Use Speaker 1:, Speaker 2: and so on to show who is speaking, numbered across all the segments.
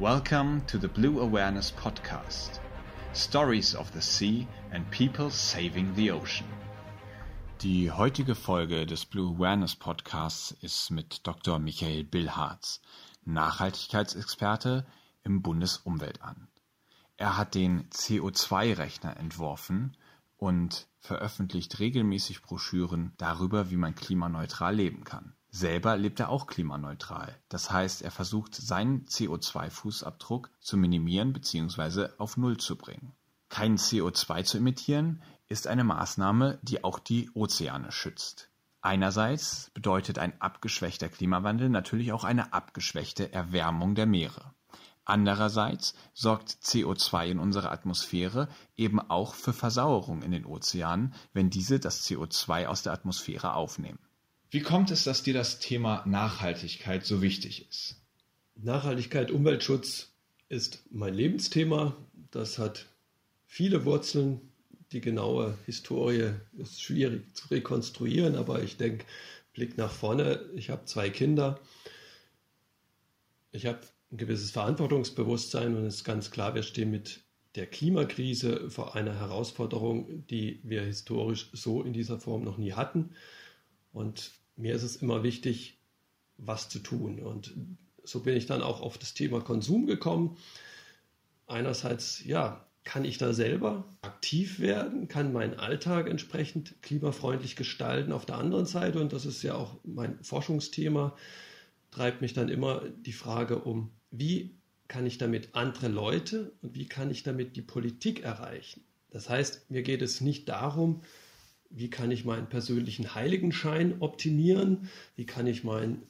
Speaker 1: Welcome to the Blue Awareness Podcast. Stories of the Sea and People Saving the Ocean. Die heutige Folge des Blue Awareness Podcasts ist mit Dr. Michael Billharz, Nachhaltigkeitsexperte im Bundesumweltamt. Er hat den CO2-Rechner entworfen und veröffentlicht regelmäßig Broschüren darüber, wie man klimaneutral leben kann. Selber lebt er auch klimaneutral. Das heißt, er versucht, seinen CO2-Fußabdruck zu minimieren bzw. auf Null zu bringen. Kein CO2 zu emittieren ist eine Maßnahme, die auch die Ozeane schützt. Einerseits bedeutet ein abgeschwächter Klimawandel natürlich auch eine abgeschwächte Erwärmung der Meere. Andererseits sorgt CO2 in unserer Atmosphäre eben auch für Versauerung in den Ozeanen, wenn diese das CO2 aus der Atmosphäre aufnehmen. Wie kommt es, dass dir das Thema Nachhaltigkeit so wichtig ist?
Speaker 2: Nachhaltigkeit, Umweltschutz ist mein Lebensthema. Das hat viele Wurzeln. Die genaue Historie ist schwierig zu rekonstruieren, aber ich denke, Blick nach vorne. Ich habe zwei Kinder. Ich habe ein gewisses Verantwortungsbewusstsein und es ist ganz klar, wir stehen mit der Klimakrise vor einer Herausforderung, die wir historisch so in dieser Form noch nie hatten. Und mir ist es immer wichtig, was zu tun. Und so bin ich dann auch auf das Thema Konsum gekommen. Einerseits, ja, kann ich da selber aktiv werden, kann meinen Alltag entsprechend klimafreundlich gestalten. Auf der anderen Seite, und das ist ja auch mein Forschungsthema, treibt mich dann immer die Frage um, wie kann ich damit andere Leute und wie kann ich damit die Politik erreichen. Das heißt, mir geht es nicht darum, wie kann ich meinen persönlichen Heiligenschein optimieren, wie kann ich meinen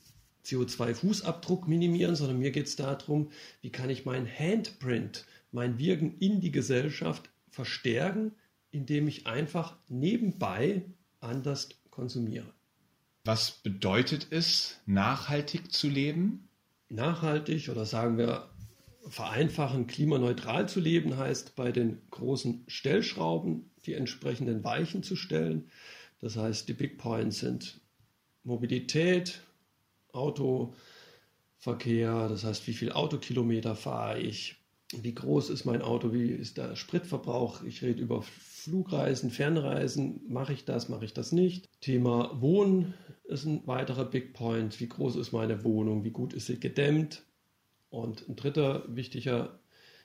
Speaker 2: CO2-Fußabdruck minimieren, sondern mir geht es darum, wie kann ich meinen Handprint, mein Wirken in die Gesellschaft verstärken, indem ich einfach nebenbei anders konsumiere.
Speaker 1: Was bedeutet es, nachhaltig zu leben?
Speaker 2: Nachhaltig oder sagen wir vereinfachen, klimaneutral zu leben, heißt bei den großen Stellschrauben die entsprechenden Weichen zu stellen. Das heißt, die Big Points sind Mobilität, Autoverkehr, das heißt, wie viel Autokilometer fahre ich, wie groß ist mein Auto, wie ist der Spritverbrauch. Ich rede über Flugreisen, Fernreisen, mache ich das, mache ich das nicht. Thema Wohnen ist ein weiterer Big Point. Wie groß ist meine Wohnung, wie gut ist sie gedämmt? Und ein dritter wichtiger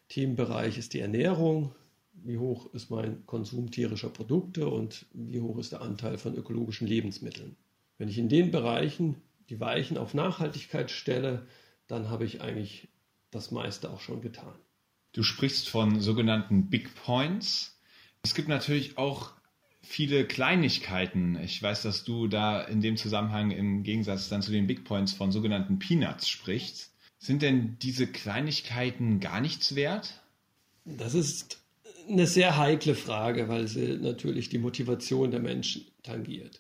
Speaker 2: Themenbereich ist die Ernährung. Wie hoch ist mein Konsum tierischer Produkte und wie hoch ist der Anteil von ökologischen Lebensmitteln? Wenn ich in den Bereichen die Weichen auf Nachhaltigkeit stelle, dann habe ich eigentlich das meiste auch schon getan.
Speaker 1: Du sprichst von sogenannten Big Points. Es gibt natürlich auch viele Kleinigkeiten. Ich weiß, dass du da in dem Zusammenhang im Gegensatz dann zu den Big Points von sogenannten Peanuts sprichst. Sind denn diese Kleinigkeiten gar nichts wert?
Speaker 2: Das ist eine sehr heikle Frage, weil sie natürlich die Motivation der Menschen tangiert.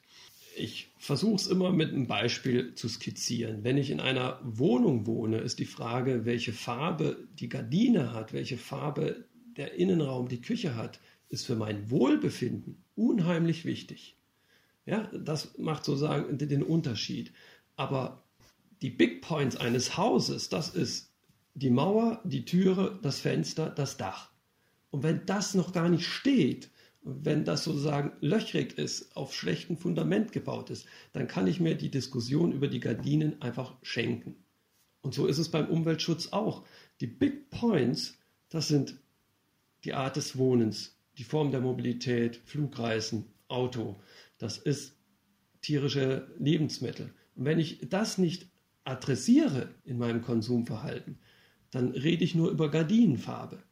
Speaker 2: Ich versuche es immer mit einem Beispiel zu skizzieren. Wenn ich in einer Wohnung wohne, ist die Frage, welche Farbe die Gardine hat, welche Farbe der Innenraum, die Küche hat, ist für mein Wohlbefinden unheimlich wichtig. Ja, das macht sozusagen den Unterschied. Aber die Big Points eines Hauses, das ist die Mauer, die Türe, das Fenster, das Dach. Und wenn das noch gar nicht steht, wenn das sozusagen löchrig ist, auf schlechtem Fundament gebaut ist, dann kann ich mir die Diskussion über die Gardinen einfach schenken. Und so ist es beim Umweltschutz auch. Die Big Points, das sind die Art des Wohnens, die Form der Mobilität, Flugreisen, Auto. Das ist tierische Lebensmittel. Und wenn ich das nicht adressiere in meinem Konsumverhalten, dann rede ich nur über Gardinenfarbe.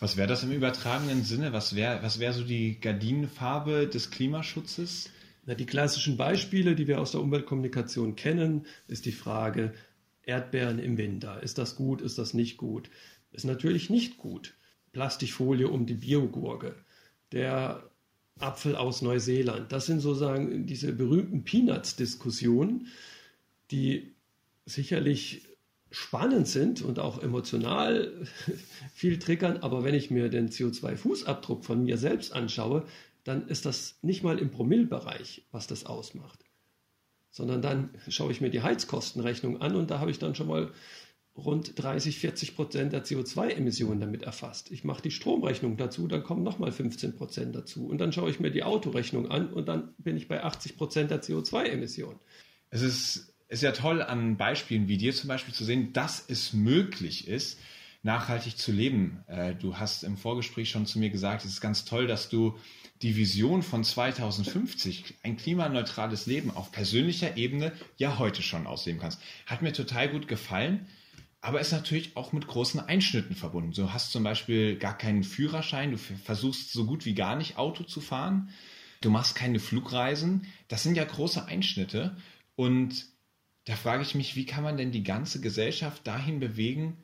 Speaker 1: Was wäre das im übertragenen Sinne? Was wäre was wär so die Gardinenfarbe des Klimaschutzes?
Speaker 2: Na, die klassischen Beispiele, die wir aus der Umweltkommunikation kennen, ist die Frage Erdbeeren im Winter. Ist das gut? Ist das nicht gut? Ist natürlich nicht gut. Plastikfolie um die Biogurke. Der Apfel aus Neuseeland. Das sind sozusagen diese berühmten Peanuts-Diskussionen, die sicherlich spannend sind und auch emotional viel triggern, aber wenn ich mir den CO2-Fußabdruck von mir selbst anschaue, dann ist das nicht mal im Promillbereich, was das ausmacht. Sondern dann schaue ich mir die Heizkostenrechnung an und da habe ich dann schon mal rund 30, 40 Prozent der CO2-Emissionen damit erfasst. Ich mache die Stromrechnung dazu, dann kommen nochmal 15 Prozent dazu. Und dann schaue ich mir die Autorechnung an und dann bin ich bei 80 Prozent der CO2-Emissionen.
Speaker 1: Es ist, ist ja toll, an Beispielen wie dir zum Beispiel zu sehen, dass es möglich ist, nachhaltig zu leben. Äh, du hast im Vorgespräch schon zu mir gesagt, es ist ganz toll, dass du die Vision von 2050, ein klimaneutrales Leben auf persönlicher Ebene, ja heute schon ausleben kannst. Hat mir total gut gefallen, aber ist natürlich auch mit großen Einschnitten verbunden. Du hast zum Beispiel gar keinen Führerschein, du versuchst so gut wie gar nicht Auto zu fahren, du machst keine Flugreisen. Das sind ja große Einschnitte und da frage ich mich, wie kann man denn die ganze Gesellschaft dahin bewegen,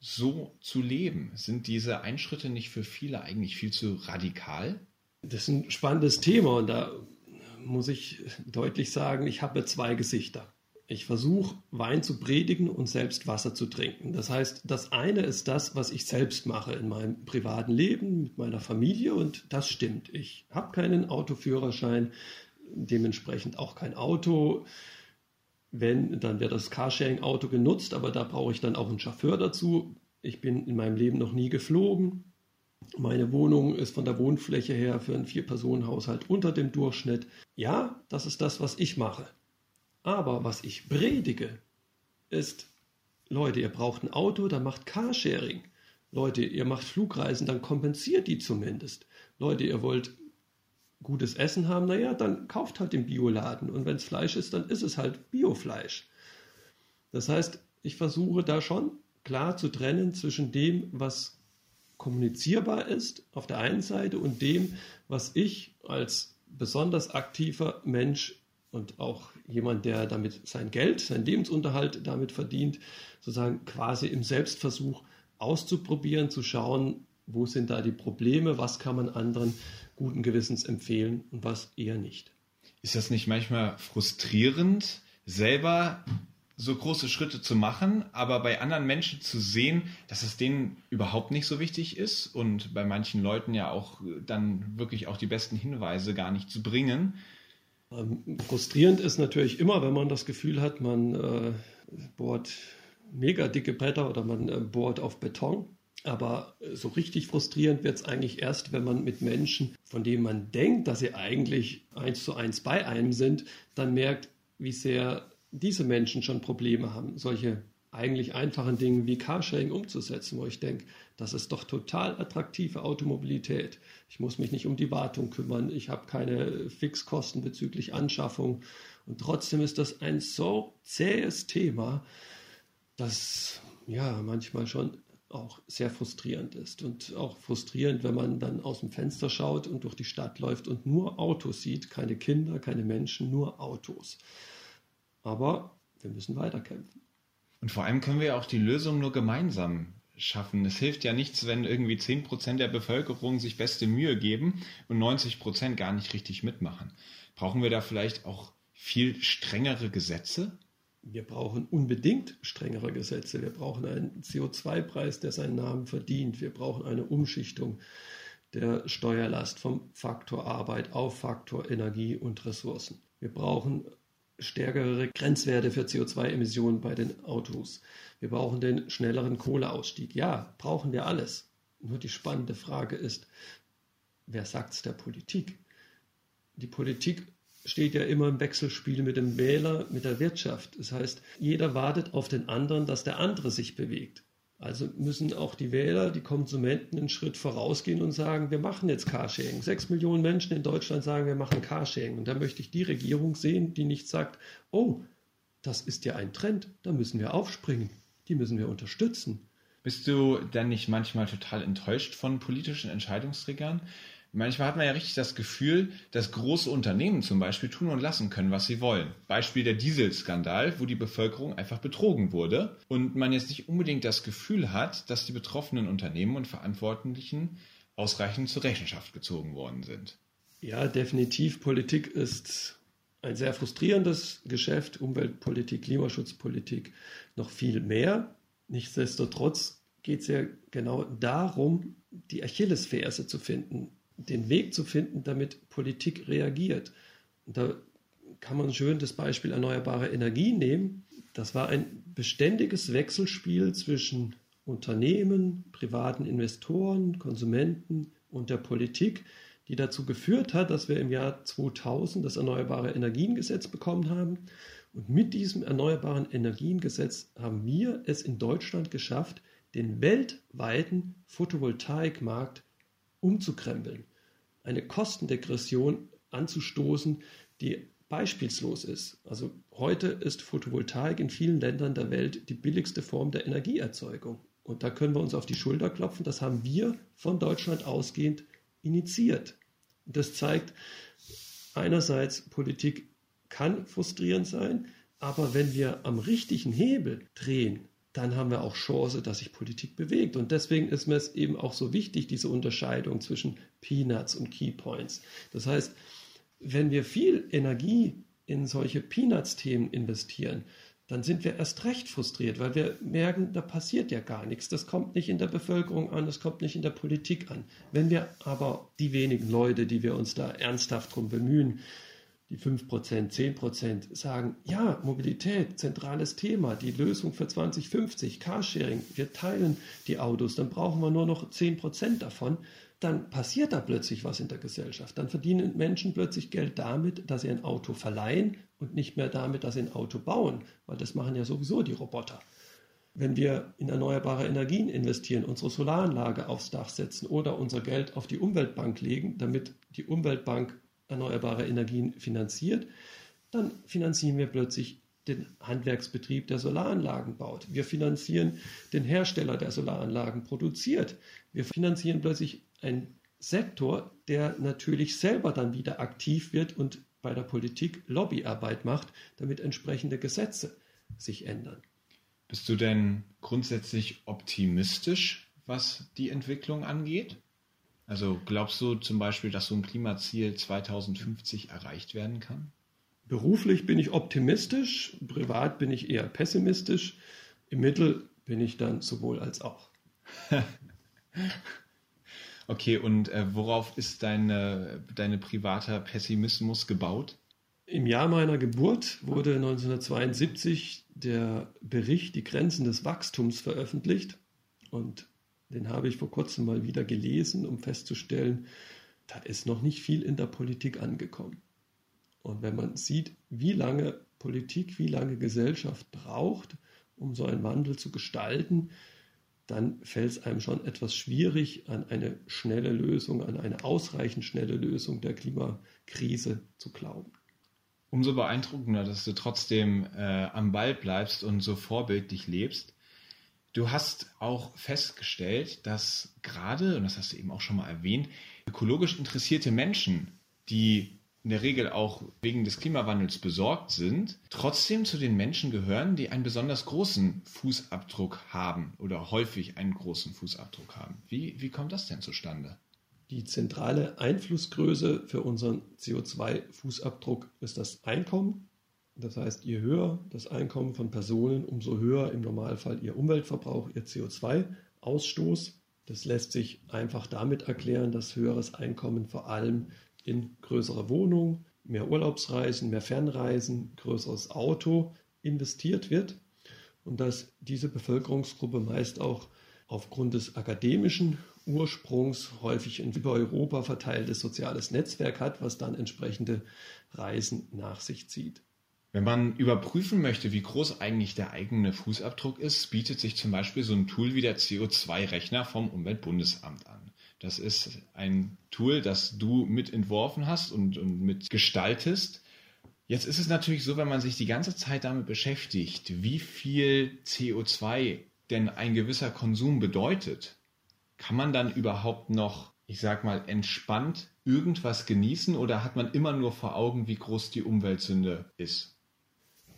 Speaker 1: so zu leben? Sind diese Einschritte nicht für viele eigentlich viel zu radikal?
Speaker 2: Das ist ein spannendes Thema und da muss ich deutlich sagen, ich habe zwei Gesichter. Ich versuche Wein zu predigen und selbst Wasser zu trinken. Das heißt, das eine ist das, was ich selbst mache in meinem privaten Leben mit meiner Familie und das stimmt. Ich habe keinen Autoführerschein, dementsprechend auch kein Auto. Wenn, dann wird das Carsharing-Auto genutzt, aber da brauche ich dann auch einen Chauffeur dazu. Ich bin in meinem Leben noch nie geflogen. Meine Wohnung ist von der Wohnfläche her für einen Vier-Personen-Haushalt unter dem Durchschnitt. Ja, das ist das, was ich mache. Aber was ich predige, ist, Leute, ihr braucht ein Auto, dann macht Carsharing. Leute, ihr macht Flugreisen, dann kompensiert die zumindest. Leute, ihr wollt gutes Essen haben, naja, dann kauft halt den Bioladen. Und wenn es Fleisch ist, dann ist es halt Biofleisch. Das heißt, ich versuche da schon klar zu trennen zwischen dem, was kommunizierbar ist auf der einen Seite und dem, was ich als besonders aktiver Mensch und auch jemand, der damit sein Geld, seinen Lebensunterhalt damit verdient, sozusagen quasi im Selbstversuch auszuprobieren, zu schauen, wo sind da die Probleme, was kann man anderen guten Gewissens empfehlen und was eher nicht.
Speaker 1: Ist das nicht manchmal frustrierend, selber so große Schritte zu machen, aber bei anderen Menschen zu sehen, dass es denen überhaupt nicht so wichtig ist und bei manchen Leuten ja auch dann wirklich auch die besten Hinweise gar nicht zu bringen.
Speaker 2: Ähm, frustrierend ist natürlich immer, wenn man das Gefühl hat, man äh, bohrt mega dicke Bretter oder man äh, bohrt auf Beton. Aber so richtig frustrierend wird es eigentlich erst, wenn man mit Menschen, von denen man denkt, dass sie eigentlich eins zu eins bei einem sind, dann merkt, wie sehr diese Menschen schon Probleme haben, solche eigentlich einfachen Dinge wie Carsharing umzusetzen, wo ich denke, das ist doch total attraktive Automobilität. Ich muss mich nicht um die Wartung kümmern, ich habe keine Fixkosten bezüglich Anschaffung und trotzdem ist das ein so zähes Thema, das ja manchmal schon auch sehr frustrierend ist und auch frustrierend, wenn man dann aus dem Fenster schaut und durch die Stadt läuft und nur Autos sieht, keine Kinder, keine Menschen, nur Autos. Aber wir müssen weiterkämpfen.
Speaker 1: Und vor allem können wir auch die Lösung nur gemeinsam schaffen. Es hilft ja nichts, wenn irgendwie 10% der Bevölkerung sich beste Mühe geben und 90% gar nicht richtig mitmachen. Brauchen wir da vielleicht auch viel strengere Gesetze?
Speaker 2: Wir brauchen unbedingt strengere Gesetze. Wir brauchen einen CO2-Preis, der seinen Namen verdient. Wir brauchen eine Umschichtung der Steuerlast vom Faktor Arbeit auf Faktor Energie und Ressourcen. Wir brauchen stärkere Grenzwerte für CO2-Emissionen bei den Autos. Wir brauchen den schnelleren Kohleausstieg. Ja, brauchen wir alles. Nur die spannende Frage ist, wer sagt es der Politik? Die Politik steht ja immer im Wechselspiel mit dem Wähler, mit der Wirtschaft. Das heißt, jeder wartet auf den anderen, dass der andere sich bewegt. Also müssen auch die Wähler, die Konsumenten einen Schritt vorausgehen und sagen, wir machen jetzt Carsharing. Sechs Millionen Menschen in Deutschland sagen, wir machen Carsharing. Und da möchte ich die Regierung sehen, die nicht sagt, oh, das ist ja ein Trend, da müssen wir aufspringen, die müssen wir unterstützen.
Speaker 1: Bist du dann nicht manchmal total enttäuscht von politischen Entscheidungsträgern? Manchmal hat man ja richtig das Gefühl, dass große Unternehmen zum Beispiel tun und lassen können, was sie wollen. Beispiel der Dieselskandal, wo die Bevölkerung einfach betrogen wurde und man jetzt nicht unbedingt das Gefühl hat, dass die betroffenen Unternehmen und Verantwortlichen ausreichend zur Rechenschaft gezogen worden sind.
Speaker 2: Ja, definitiv. Politik ist ein sehr frustrierendes Geschäft. Umweltpolitik, Klimaschutzpolitik noch viel mehr. Nichtsdestotrotz geht es ja genau darum, die Achillesferse zu finden den Weg zu finden, damit Politik reagiert. Und da kann man schön das Beispiel erneuerbare Energie nehmen. das war ein beständiges Wechselspiel zwischen Unternehmen, privaten Investoren, Konsumenten und der Politik, die dazu geführt hat, dass wir im Jahr 2000 das Erneuerbare Energiengesetz bekommen haben. Und mit diesem Erneuerbaren Energiengesetz haben wir es in Deutschland geschafft, den weltweiten Photovoltaikmarkt umzukrempeln, eine Kostendegression anzustoßen, die beispielslos ist. Also heute ist Photovoltaik in vielen Ländern der Welt die billigste Form der Energieerzeugung. Und da können wir uns auf die Schulter klopfen. Das haben wir von Deutschland ausgehend initiiert. Das zeigt einerseits, Politik kann frustrierend sein, aber wenn wir am richtigen Hebel drehen, dann haben wir auch Chance, dass sich Politik bewegt. Und deswegen ist mir es eben auch so wichtig, diese Unterscheidung zwischen Peanuts und Keypoints. Das heißt, wenn wir viel Energie in solche Peanuts-Themen investieren, dann sind wir erst recht frustriert, weil wir merken, da passiert ja gar nichts. Das kommt nicht in der Bevölkerung an, das kommt nicht in der Politik an. Wenn wir aber die wenigen Leute, die wir uns da ernsthaft drum bemühen, die 5%, 10% sagen, ja, Mobilität, zentrales Thema, die Lösung für 2050, Carsharing, wir teilen die Autos, dann brauchen wir nur noch 10% davon, dann passiert da plötzlich was in der Gesellschaft. Dann verdienen Menschen plötzlich Geld damit, dass sie ein Auto verleihen und nicht mehr damit, dass sie ein Auto bauen, weil das machen ja sowieso die Roboter. Wenn wir in erneuerbare Energien investieren, unsere Solaranlage aufs Dach setzen oder unser Geld auf die Umweltbank legen, damit die Umweltbank erneuerbare Energien finanziert, dann finanzieren wir plötzlich den Handwerksbetrieb, der Solaranlagen baut. Wir finanzieren den Hersteller, der Solaranlagen produziert. Wir finanzieren plötzlich einen Sektor, der natürlich selber dann wieder aktiv wird und bei der Politik Lobbyarbeit macht, damit entsprechende Gesetze sich ändern.
Speaker 1: Bist du denn grundsätzlich optimistisch, was die Entwicklung angeht? Also glaubst du zum Beispiel, dass so ein Klimaziel 2050 erreicht werden kann?
Speaker 2: Beruflich bin ich optimistisch, privat bin ich eher pessimistisch. Im Mittel bin ich dann sowohl als auch.
Speaker 1: okay, und äh, worauf ist deine, deine privater Pessimismus gebaut?
Speaker 2: Im Jahr meiner Geburt wurde 1972 der Bericht Die Grenzen des Wachstums veröffentlicht. Und den habe ich vor kurzem mal wieder gelesen, um festzustellen, da ist noch nicht viel in der Politik angekommen. Und wenn man sieht, wie lange Politik, wie lange Gesellschaft braucht, um so einen Wandel zu gestalten, dann fällt es einem schon etwas schwierig, an eine schnelle Lösung, an eine ausreichend schnelle Lösung der Klimakrise zu glauben.
Speaker 1: Umso beeindruckender, dass du trotzdem äh, am Ball bleibst und so vorbildlich lebst. Du hast auch festgestellt, dass gerade, und das hast du eben auch schon mal erwähnt, ökologisch interessierte Menschen, die in der Regel auch wegen des Klimawandels besorgt sind, trotzdem zu den Menschen gehören, die einen besonders großen Fußabdruck haben oder häufig einen großen Fußabdruck haben. Wie, wie kommt das denn zustande?
Speaker 2: Die zentrale Einflussgröße für unseren CO2-Fußabdruck ist das Einkommen. Das heißt, je höher das Einkommen von Personen, umso höher im Normalfall ihr Umweltverbrauch, ihr CO2-Ausstoß. Das lässt sich einfach damit erklären, dass höheres Einkommen vor allem in größere Wohnungen, mehr Urlaubsreisen, mehr Fernreisen, größeres Auto investiert wird und dass diese Bevölkerungsgruppe meist auch aufgrund des akademischen Ursprungs häufig ein über Europa verteiltes soziales Netzwerk hat, was dann entsprechende Reisen nach sich zieht.
Speaker 1: Wenn man überprüfen möchte, wie groß eigentlich der eigene Fußabdruck ist, bietet sich zum Beispiel so ein Tool wie der CO2-Rechner vom Umweltbundesamt an. Das ist ein Tool, das du mit entworfen hast und, und mit gestaltest. Jetzt ist es natürlich so, wenn man sich die ganze Zeit damit beschäftigt, wie viel CO2 denn ein gewisser Konsum bedeutet, kann man dann überhaupt noch, ich sag mal, entspannt irgendwas genießen oder hat man immer nur vor Augen, wie groß die Umweltsünde ist?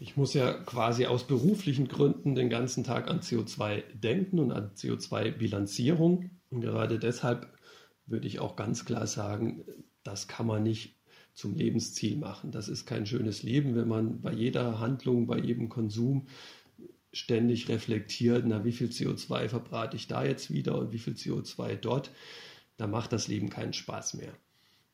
Speaker 2: Ich muss ja quasi aus beruflichen Gründen den ganzen Tag an CO2 denken und an CO2-Bilanzierung. Und gerade deshalb würde ich auch ganz klar sagen, das kann man nicht zum Lebensziel machen. Das ist kein schönes Leben, wenn man bei jeder Handlung, bei jedem Konsum ständig reflektiert, na, wie viel CO2 verbrate ich da jetzt wieder und wie viel CO2 dort. Da macht das Leben keinen Spaß mehr.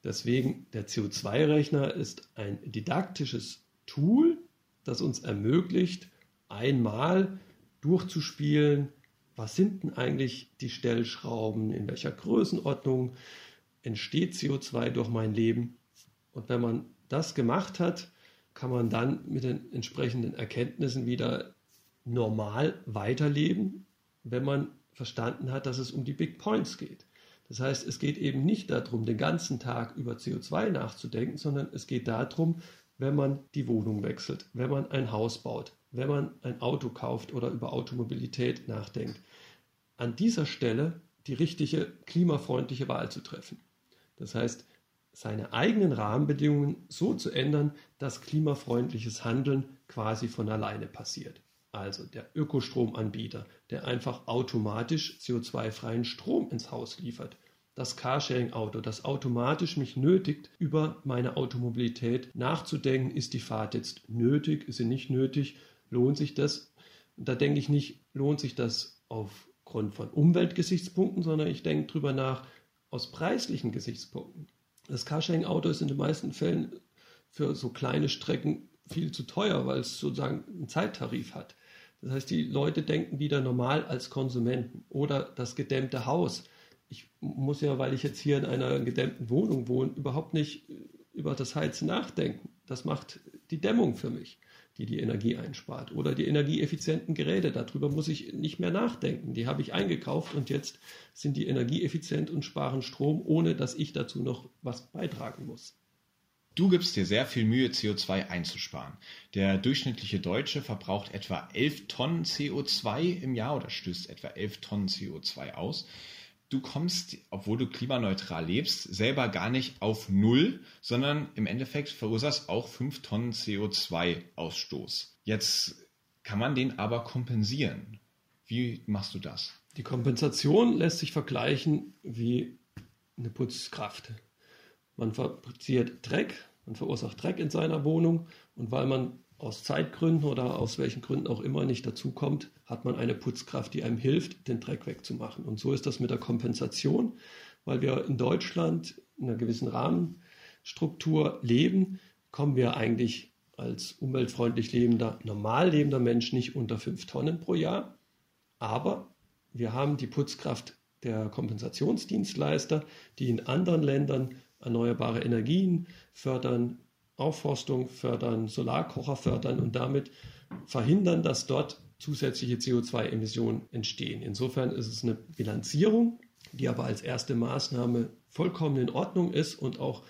Speaker 2: Deswegen, der CO2-Rechner ist ein didaktisches Tool, das uns ermöglicht, einmal durchzuspielen, was sind denn eigentlich die Stellschrauben, in welcher Größenordnung entsteht CO2 durch mein Leben. Und wenn man das gemacht hat, kann man dann mit den entsprechenden Erkenntnissen wieder normal weiterleben, wenn man verstanden hat, dass es um die Big Points geht. Das heißt, es geht eben nicht darum, den ganzen Tag über CO2 nachzudenken, sondern es geht darum, wenn man die Wohnung wechselt, wenn man ein Haus baut, wenn man ein Auto kauft oder über Automobilität nachdenkt, an dieser Stelle die richtige klimafreundliche Wahl zu treffen. Das heißt, seine eigenen Rahmenbedingungen so zu ändern, dass klimafreundliches Handeln quasi von alleine passiert. Also der Ökostromanbieter, der einfach automatisch CO2-freien Strom ins Haus liefert. Das Carsharing-Auto, das automatisch mich nötigt, über meine Automobilität nachzudenken. Ist die Fahrt jetzt nötig? Ist sie nicht nötig? Lohnt sich das? Da denke ich nicht, lohnt sich das aufgrund von Umweltgesichtspunkten, sondern ich denke darüber nach aus preislichen Gesichtspunkten. Das Carsharing-Auto ist in den meisten Fällen für so kleine Strecken viel zu teuer, weil es sozusagen einen Zeittarif hat. Das heißt, die Leute denken wieder normal als Konsumenten. Oder das gedämmte Haus. Ich muss ja, weil ich jetzt hier in einer gedämmten Wohnung wohne, überhaupt nicht über das Heizen nachdenken. Das macht die Dämmung für mich, die die Energie einspart. Oder die energieeffizienten Geräte. Darüber muss ich nicht mehr nachdenken. Die habe ich eingekauft und jetzt sind die energieeffizient und sparen Strom, ohne dass ich dazu noch was beitragen muss.
Speaker 1: Du gibst dir sehr viel Mühe, CO2 einzusparen. Der durchschnittliche Deutsche verbraucht etwa 11 Tonnen CO2 im Jahr oder stößt etwa 11 Tonnen CO2 aus. Du kommst, obwohl du klimaneutral lebst, selber gar nicht auf Null, sondern im Endeffekt verursachst auch 5 Tonnen CO2-Ausstoß. Jetzt kann man den aber kompensieren. Wie machst du das?
Speaker 2: Die Kompensation lässt sich vergleichen wie eine Putzkraft. Man fabriziert Dreck, man verursacht Dreck in seiner Wohnung und weil man aus Zeitgründen oder aus welchen Gründen auch immer nicht dazukommt, hat man eine Putzkraft, die einem hilft, den Dreck wegzumachen. Und so ist das mit der Kompensation, weil wir in Deutschland in einer gewissen Rahmenstruktur leben, kommen wir eigentlich als umweltfreundlich lebender, normal lebender Mensch nicht unter fünf Tonnen pro Jahr. Aber wir haben die Putzkraft der Kompensationsdienstleister, die in anderen Ländern erneuerbare Energien fördern, Aufforstung fördern, Solarkocher fördern und damit verhindern, dass dort zusätzliche CO2-Emissionen entstehen. Insofern ist es eine Bilanzierung, die aber als erste Maßnahme vollkommen in Ordnung ist und auch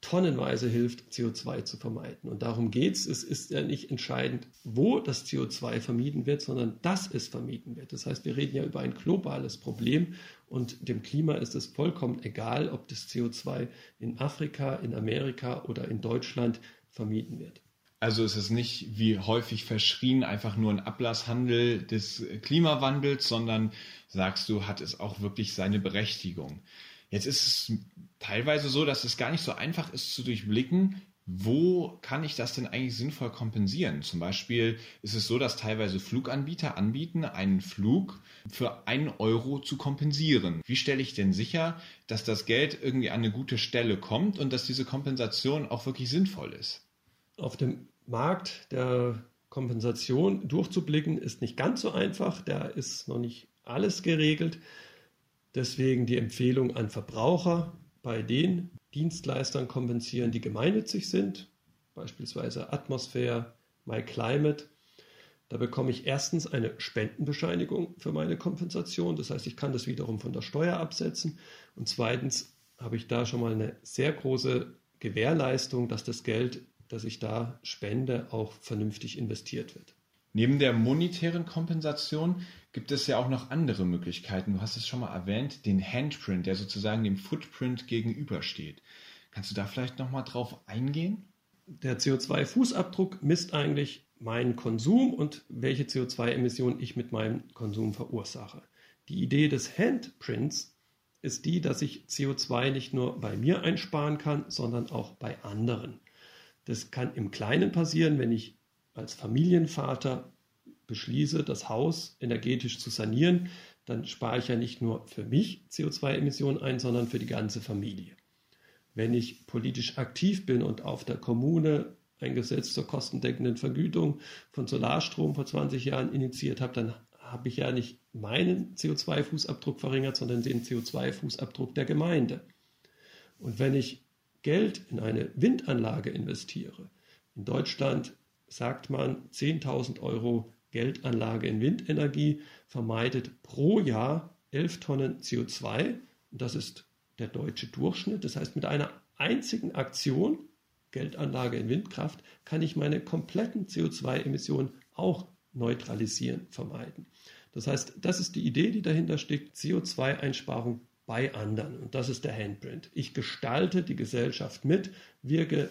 Speaker 2: tonnenweise hilft, CO2 zu vermeiden. Und darum geht es. Es ist ja nicht entscheidend, wo das CO2 vermieden wird, sondern dass es vermieden wird. Das heißt, wir reden ja über ein globales Problem und dem Klima ist es vollkommen egal, ob das CO2 in Afrika, in Amerika oder in Deutschland vermieden wird.
Speaker 1: Also ist es nicht wie häufig verschrien einfach nur ein Ablasshandel des Klimawandels, sondern sagst du, hat es auch wirklich seine Berechtigung. Jetzt ist es teilweise so, dass es gar nicht so einfach ist zu durchblicken, wo kann ich das denn eigentlich sinnvoll kompensieren? Zum Beispiel ist es so, dass teilweise Fluganbieter anbieten, einen Flug für einen Euro zu kompensieren. Wie stelle ich denn sicher, dass das Geld irgendwie an eine gute Stelle kommt und dass diese Kompensation auch wirklich sinnvoll ist?
Speaker 2: Auf dem Markt der Kompensation durchzublicken ist nicht ganz so einfach. Da ist noch nicht alles geregelt. Deswegen die Empfehlung an Verbraucher, bei den Dienstleistern kompensieren, die gemeinnützig sind, beispielsweise Atmosphäre, MyClimate. Da bekomme ich erstens eine Spendenbescheinigung für meine Kompensation, das heißt, ich kann das wiederum von der Steuer absetzen. Und zweitens habe ich da schon mal eine sehr große Gewährleistung, dass das Geld, das ich da spende, auch vernünftig investiert wird.
Speaker 1: Neben der monetären Kompensation gibt es ja auch noch andere Möglichkeiten. Du hast es schon mal erwähnt, den Handprint, der sozusagen dem Footprint gegenübersteht. Kannst du da vielleicht noch mal drauf eingehen?
Speaker 2: Der CO2-Fußabdruck misst eigentlich meinen Konsum und welche CO2-Emissionen ich mit meinem Konsum verursache. Die Idee des Handprints ist die, dass ich CO2 nicht nur bei mir einsparen kann, sondern auch bei anderen. Das kann im Kleinen passieren, wenn ich als Familienvater beschließe, das Haus energetisch zu sanieren, dann spare ich ja nicht nur für mich CO2-Emissionen ein, sondern für die ganze Familie. Wenn ich politisch aktiv bin und auf der Kommune ein Gesetz zur kostendeckenden Vergütung von Solarstrom vor 20 Jahren initiiert habe, dann habe ich ja nicht meinen CO2-Fußabdruck verringert, sondern den CO2-Fußabdruck der Gemeinde. Und wenn ich Geld in eine Windanlage investiere, in Deutschland sagt man 10.000 Euro Geldanlage in Windenergie vermeidet pro Jahr 11 Tonnen CO2. Und das ist der deutsche Durchschnitt. Das heißt, mit einer einzigen Aktion, Geldanlage in Windkraft, kann ich meine kompletten CO2-Emissionen auch neutralisieren, vermeiden. Das heißt, das ist die Idee, die dahinter steckt, CO2-Einsparung bei anderen. Und das ist der Handprint. Ich gestalte die Gesellschaft mit, wirke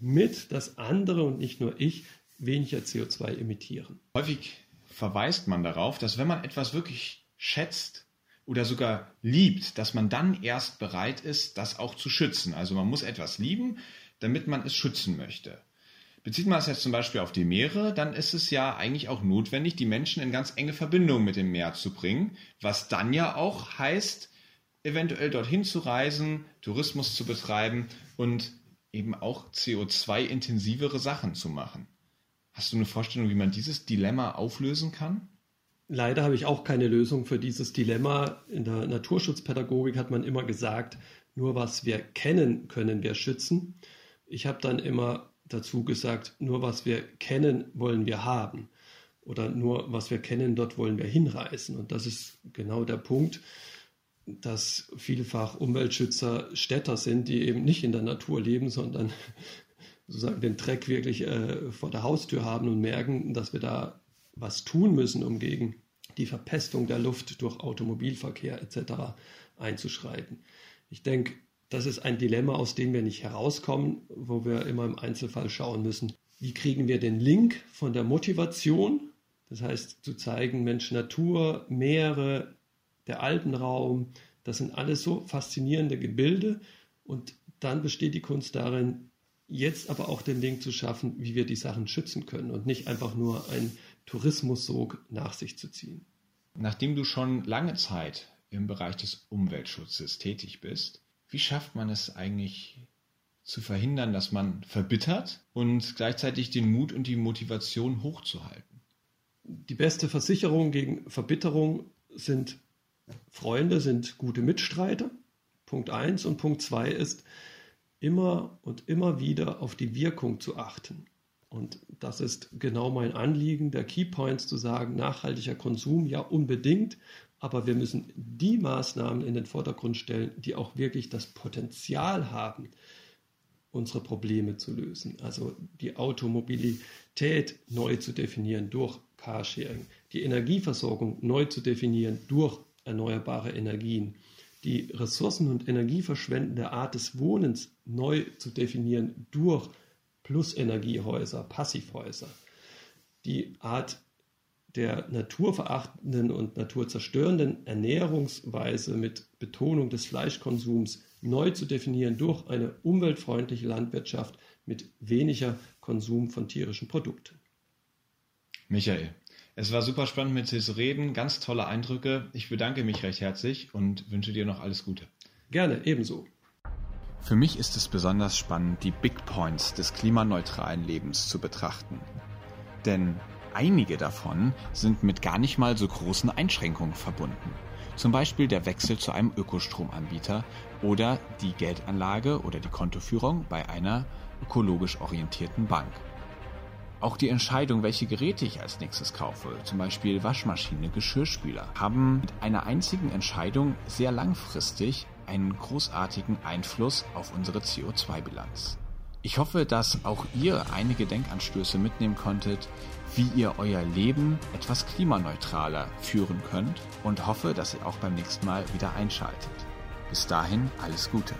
Speaker 2: mit, dass andere und nicht nur ich weniger CO2 emittieren.
Speaker 1: Häufig verweist man darauf, dass wenn man etwas wirklich schätzt oder sogar liebt, dass man dann erst bereit ist, das auch zu schützen. Also man muss etwas lieben, damit man es schützen möchte. Bezieht man es jetzt zum Beispiel auf die Meere, dann ist es ja eigentlich auch notwendig, die Menschen in ganz enge Verbindung mit dem Meer zu bringen, was dann ja auch heißt, eventuell dorthin zu reisen, Tourismus zu betreiben und eben auch CO2-intensivere Sachen zu machen. Hast du eine Vorstellung, wie man dieses Dilemma auflösen kann?
Speaker 2: Leider habe ich auch keine Lösung für dieses Dilemma. In der Naturschutzpädagogik hat man immer gesagt, nur was wir kennen, können wir schützen. Ich habe dann immer dazu gesagt, nur was wir kennen, wollen wir haben. Oder nur was wir kennen, dort wollen wir hinreisen. Und das ist genau der Punkt dass vielfach Umweltschützer Städter sind, die eben nicht in der Natur leben, sondern sozusagen den Dreck wirklich äh, vor der Haustür haben und merken, dass wir da was tun müssen, um gegen die Verpestung der Luft durch Automobilverkehr etc. einzuschreiten. Ich denke, das ist ein Dilemma, aus dem wir nicht herauskommen, wo wir immer im Einzelfall schauen müssen, wie kriegen wir den Link von der Motivation, das heißt zu zeigen, Mensch, Natur, Meere, der Alpenraum, das sind alles so faszinierende Gebilde. Und dann besteht die Kunst darin, jetzt aber auch den Link zu schaffen, wie wir die Sachen schützen können und nicht einfach nur einen Tourismussog nach sich zu ziehen.
Speaker 1: Nachdem du schon lange Zeit im Bereich des Umweltschutzes tätig bist, wie schafft man es eigentlich zu verhindern, dass man verbittert und gleichzeitig den Mut und die Motivation hochzuhalten?
Speaker 2: Die beste Versicherung gegen Verbitterung sind Freunde sind gute Mitstreiter. Punkt 1 und Punkt 2 ist, immer und immer wieder auf die Wirkung zu achten. Und das ist genau mein Anliegen, der Keypoints zu sagen, nachhaltiger Konsum, ja unbedingt, aber wir müssen die Maßnahmen in den Vordergrund stellen, die auch wirklich das Potenzial haben, unsere Probleme zu lösen. Also die Automobilität neu zu definieren durch Carsharing, die Energieversorgung neu zu definieren durch erneuerbare Energien, die ressourcen- und energieverschwendende Art des Wohnens neu zu definieren durch Plusenergiehäuser, Passivhäuser, die Art der naturverachtenden und naturzerstörenden Ernährungsweise mit Betonung des Fleischkonsums neu zu definieren durch eine umweltfreundliche Landwirtschaft mit weniger Konsum von tierischen Produkten.
Speaker 1: Michael, es war super spannend mit dir zu reden, ganz tolle Eindrücke. Ich bedanke mich recht herzlich und wünsche dir noch alles Gute.
Speaker 2: Gerne, ebenso.
Speaker 1: Für mich ist es besonders spannend, die Big Points des klimaneutralen Lebens zu betrachten. Denn einige davon sind mit gar nicht mal so großen Einschränkungen verbunden. Zum Beispiel der Wechsel zu einem Ökostromanbieter oder die Geldanlage oder die Kontoführung bei einer ökologisch orientierten Bank. Auch die Entscheidung, welche Geräte ich als nächstes kaufe, zum Beispiel Waschmaschine, Geschirrspüler, haben mit einer einzigen Entscheidung sehr langfristig einen großartigen Einfluss auf unsere CO2-Bilanz. Ich hoffe, dass auch ihr einige Denkanstöße mitnehmen konntet, wie ihr euer Leben etwas klimaneutraler führen könnt und hoffe, dass ihr auch beim nächsten Mal wieder einschaltet. Bis dahin alles Gute.